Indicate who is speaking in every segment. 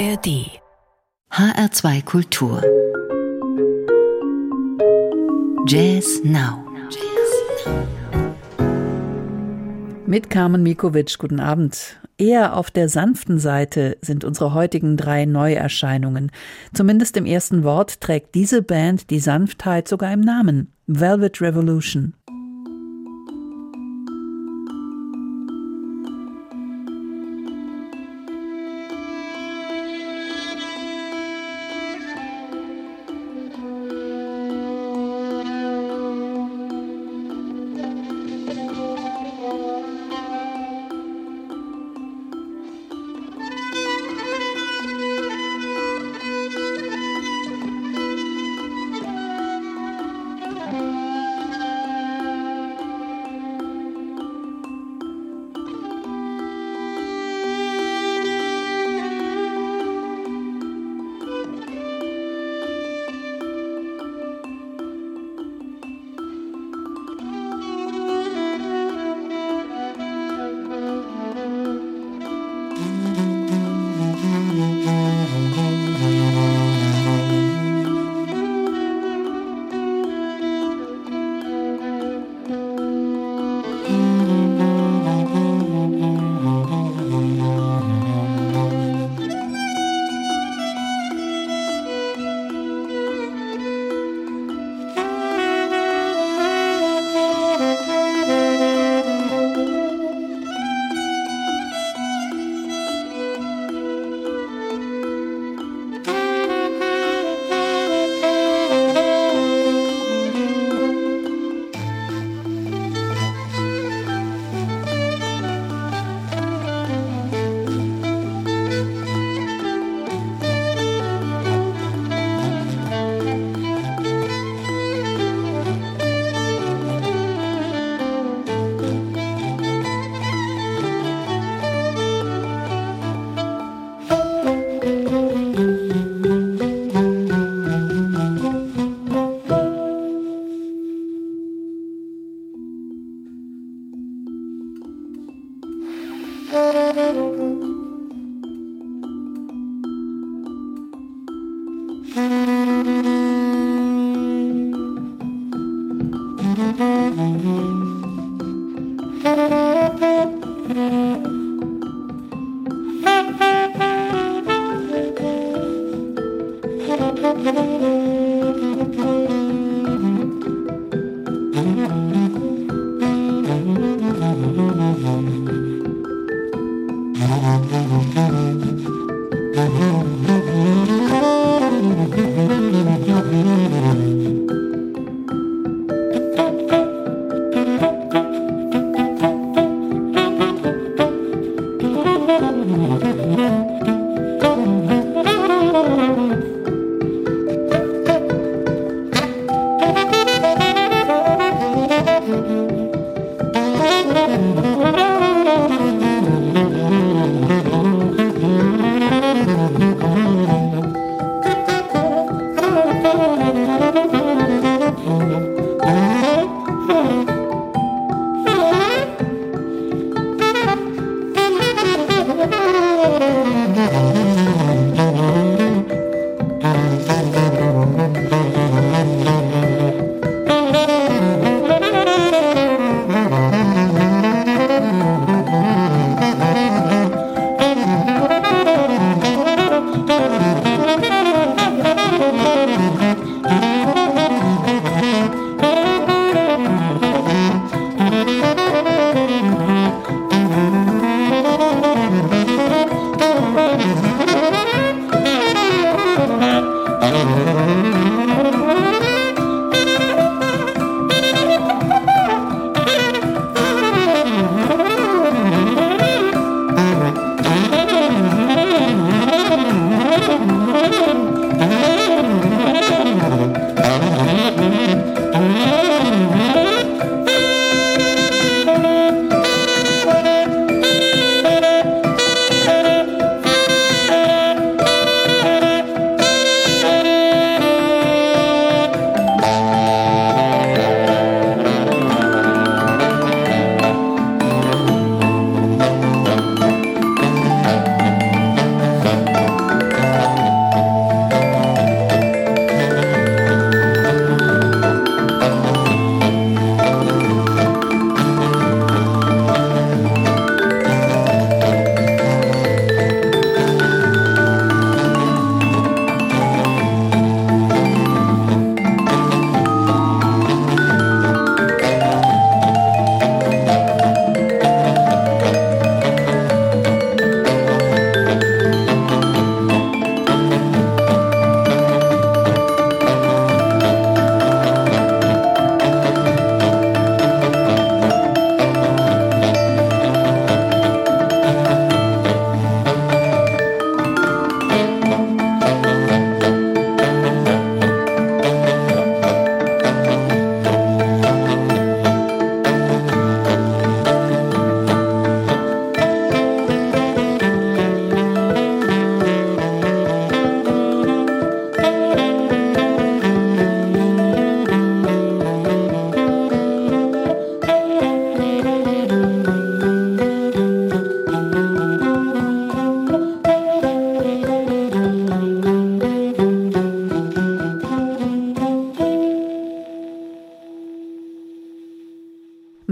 Speaker 1: ARD HR2 Kultur Jazz Now
Speaker 2: Mit Carmen Mikovic, guten Abend. Eher auf der sanften Seite sind unsere heutigen drei Neuerscheinungen. Zumindest im ersten Wort trägt diese Band die Sanftheit sogar im Namen. Velvet Revolution.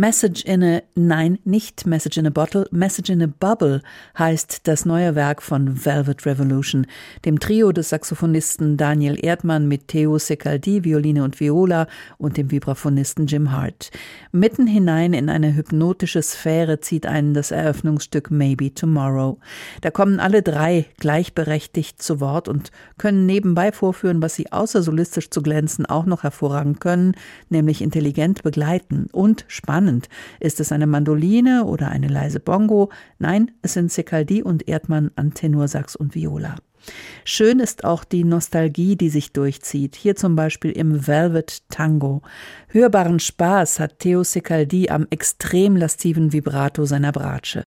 Speaker 2: Message in a, nein, nicht Message in a Bottle, Message in a Bubble heißt das neue Werk von Velvet Revolution, dem Trio des Saxophonisten Daniel Erdmann mit Theo Secaldi, Violine und Viola und dem Vibraphonisten Jim Hart. Mitten hinein in eine hypnotische Sphäre zieht einen das Eröffnungsstück Maybe Tomorrow. Da kommen alle drei gleichberechtigt zu Wort und können nebenbei vorführen, was sie außer solistisch zu glänzen auch noch hervorragend können, nämlich intelligent begleiten und spannend. Ist es eine Mandoline oder eine leise Bongo? Nein, es sind Secaldi und Erdmann an Tenorsax und Viola. Schön ist auch die Nostalgie, die sich durchzieht. Hier zum Beispiel im Velvet Tango. Hörbaren Spaß hat Theo Secaldi am extrem lastiven Vibrato seiner Bratsche.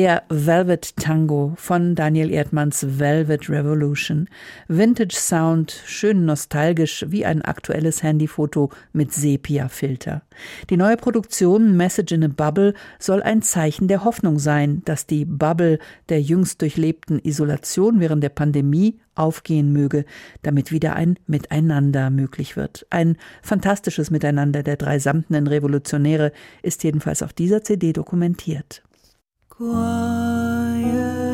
Speaker 3: Der Velvet Tango von Daniel Erdmanns Velvet Revolution. Vintage Sound, schön nostalgisch wie ein aktuelles Handyfoto mit Sepia-Filter. Die neue Produktion Message in a Bubble soll ein Zeichen der Hoffnung sein, dass die Bubble der jüngst durchlebten Isolation während der Pandemie aufgehen möge, damit wieder ein Miteinander möglich wird. Ein fantastisches Miteinander der drei samtenen Revolutionäre ist jedenfalls auf dieser CD dokumentiert. Quiet.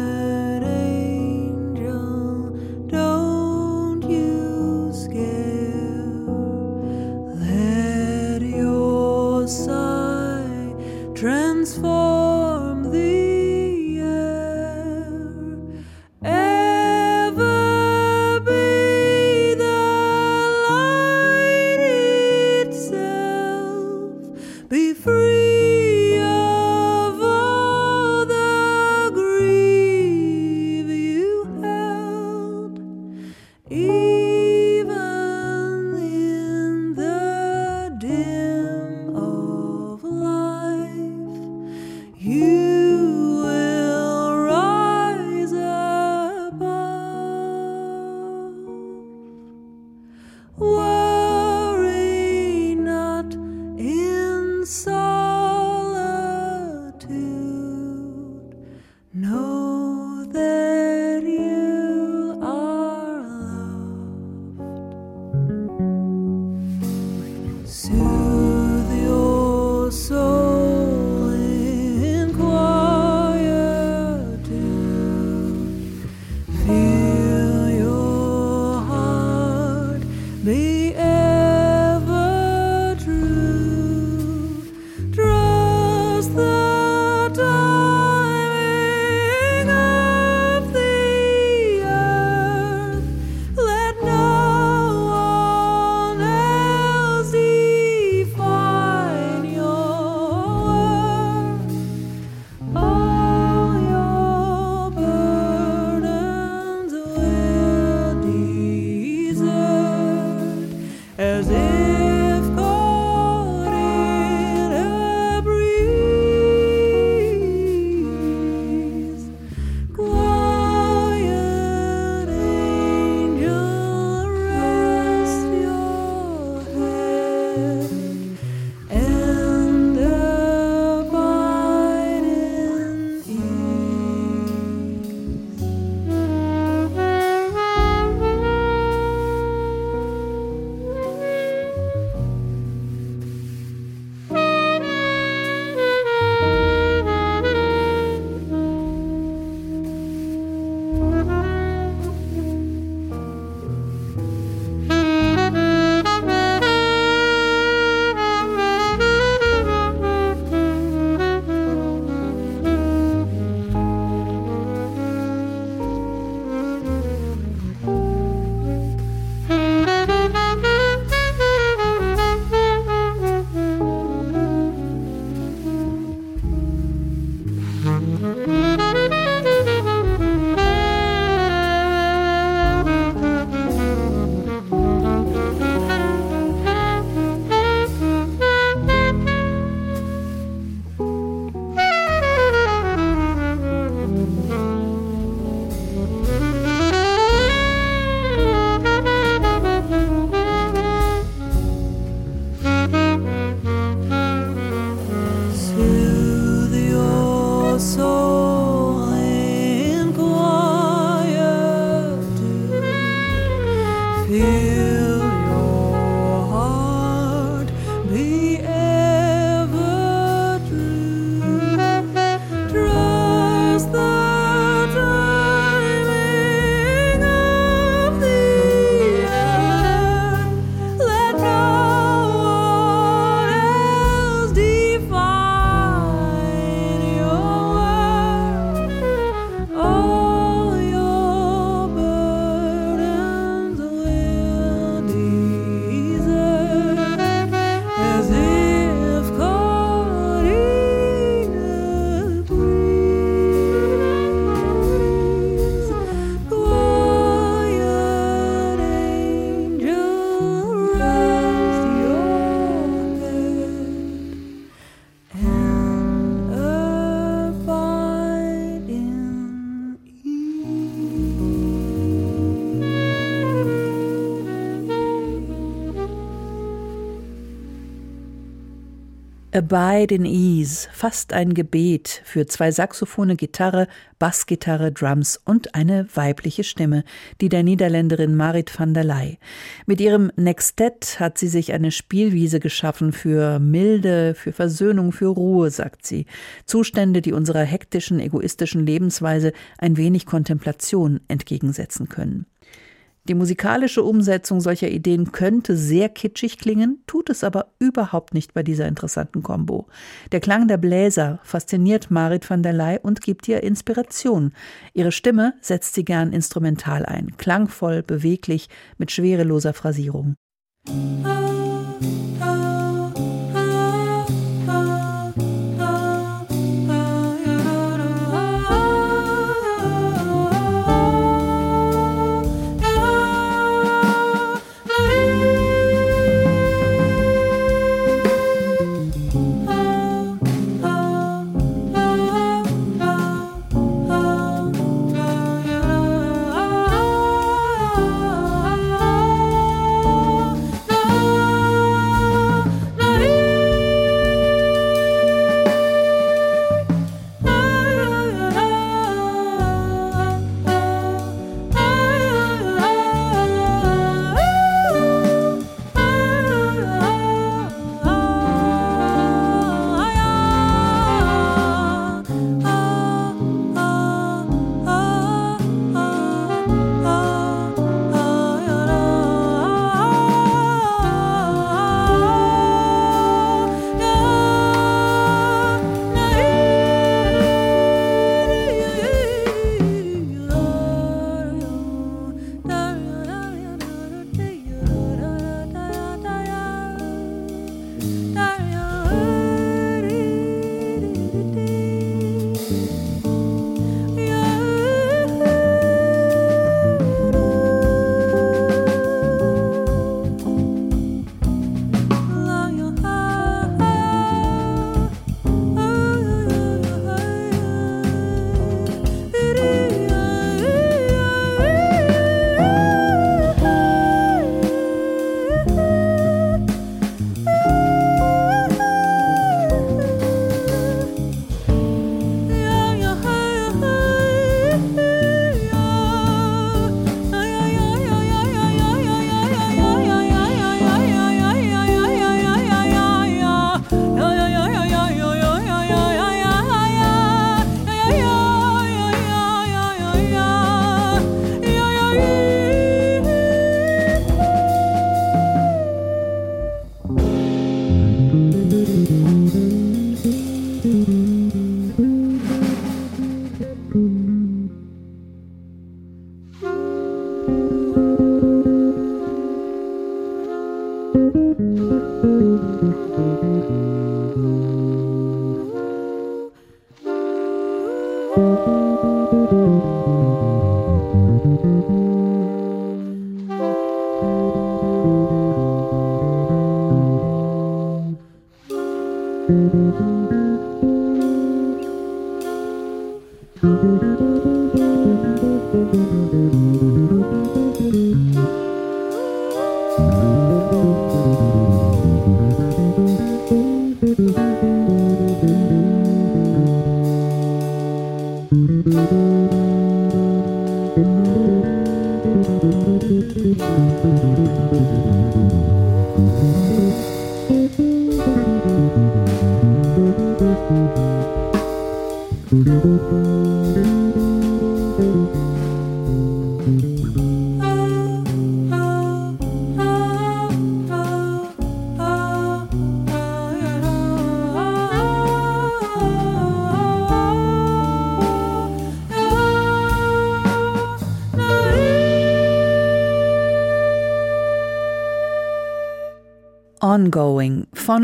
Speaker 3: Abide in Ease, fast ein Gebet für zwei Saxophone, Gitarre, Bassgitarre, Drums und eine weibliche Stimme, die der Niederländerin Marit van der Leij. Mit ihrem Nextet hat sie sich eine Spielwiese geschaffen für Milde, für Versöhnung, für Ruhe, sagt sie. Zustände, die unserer hektischen, egoistischen Lebensweise ein wenig Kontemplation entgegensetzen können. Die musikalische Umsetzung solcher Ideen könnte sehr kitschig klingen, tut es aber überhaupt nicht bei dieser interessanten Combo. Der Klang der Bläser fasziniert Marit van der Leij und gibt ihr Inspiration. Ihre Stimme setzt sie gern instrumental ein, klangvoll, beweglich, mit schwereloser Phrasierung. Ongoing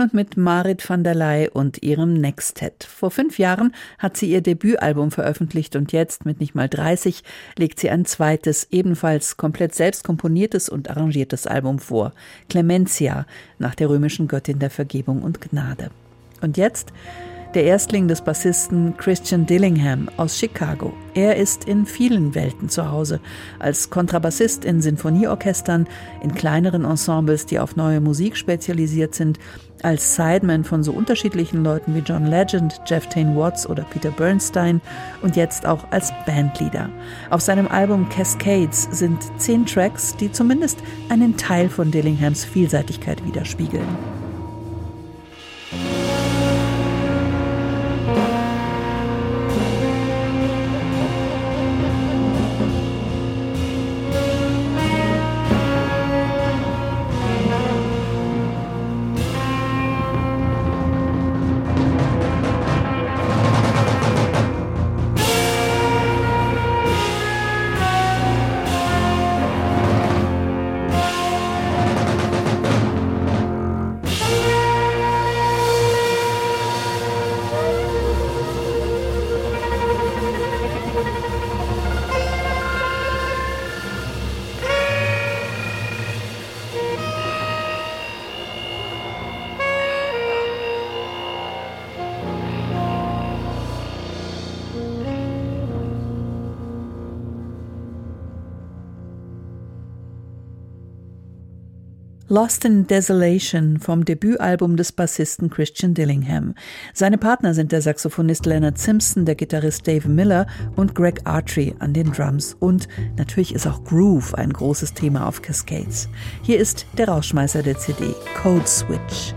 Speaker 3: und mit Marit van der Leij und ihrem Nextet. Vor fünf Jahren hat sie ihr Debütalbum veröffentlicht und jetzt, mit nicht mal 30, legt sie ein zweites, ebenfalls komplett selbst komponiertes und arrangiertes Album vor. Clemencia, nach der römischen Göttin der Vergebung und Gnade. Und jetzt
Speaker 2: der Erstling des Bassisten Christian Dillingham aus Chicago. Er ist in vielen Welten zu Hause, als Kontrabassist in Sinfonieorchestern, in kleineren Ensembles, die auf neue Musik spezialisiert sind, als Sideman von so unterschiedlichen Leuten wie John Legend, Jeff Tain Watts oder Peter Bernstein und jetzt auch als Bandleader. Auf seinem Album Cascades sind zehn Tracks, die zumindest einen Teil von Dillinghams Vielseitigkeit widerspiegeln. Lost in Desolation vom Debütalbum des Bassisten Christian Dillingham. Seine Partner sind der Saxophonist Leonard Simpson, der Gitarrist Dave Miller und Greg Artry an den Drums. Und natürlich ist auch Groove ein großes Thema auf Cascades. Hier ist der Rausschmeißer der CD, Code Switch.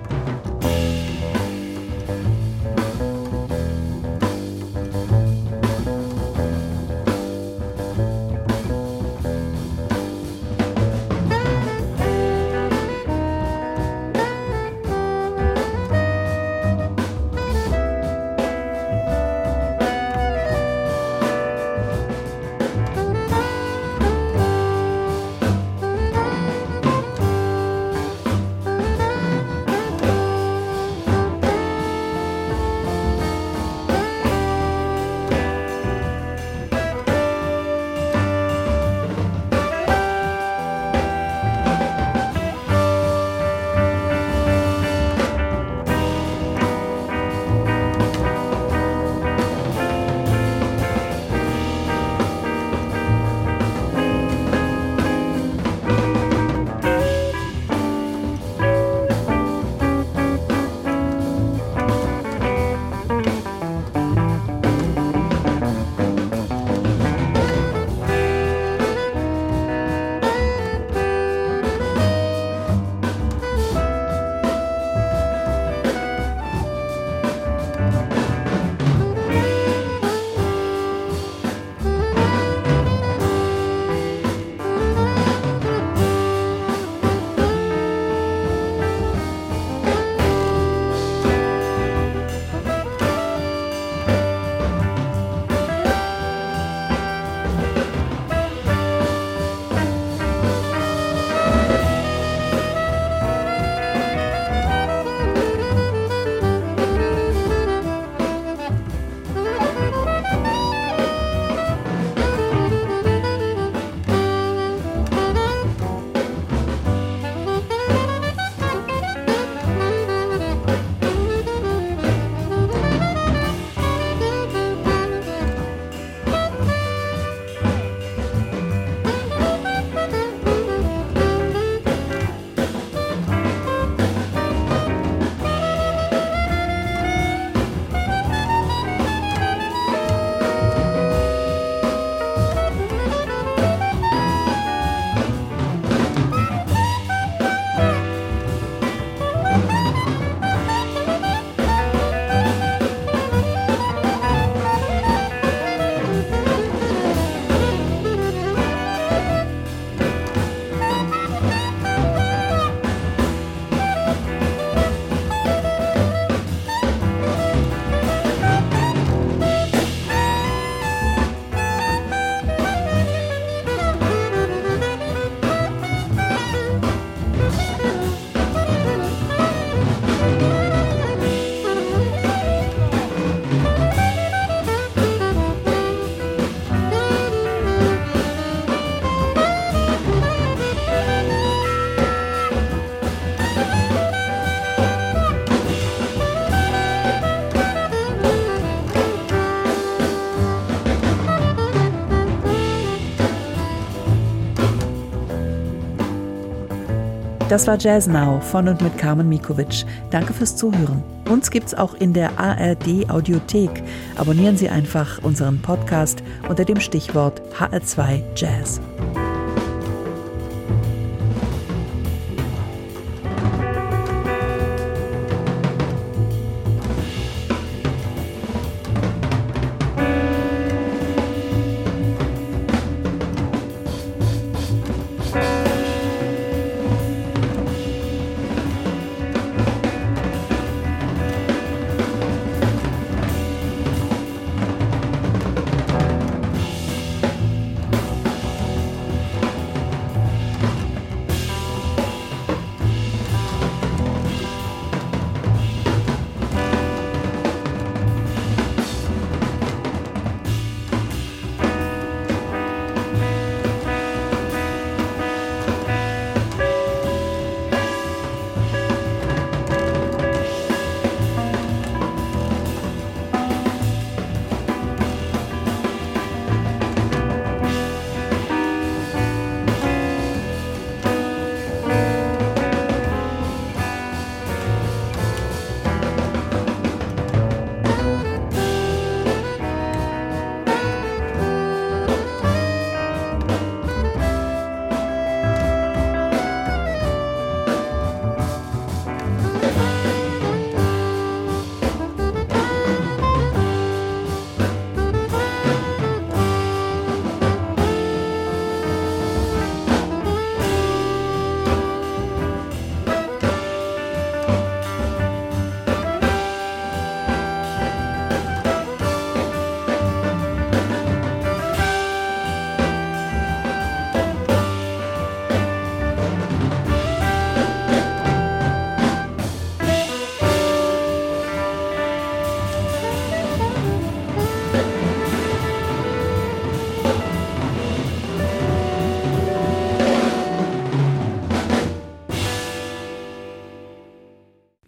Speaker 2: Das war Jazz Now von und mit Carmen Mikovic. Danke fürs Zuhören. Uns gibt's auch in der ARD Audiothek. Abonnieren Sie einfach unseren Podcast unter dem Stichwort HR2 Jazz.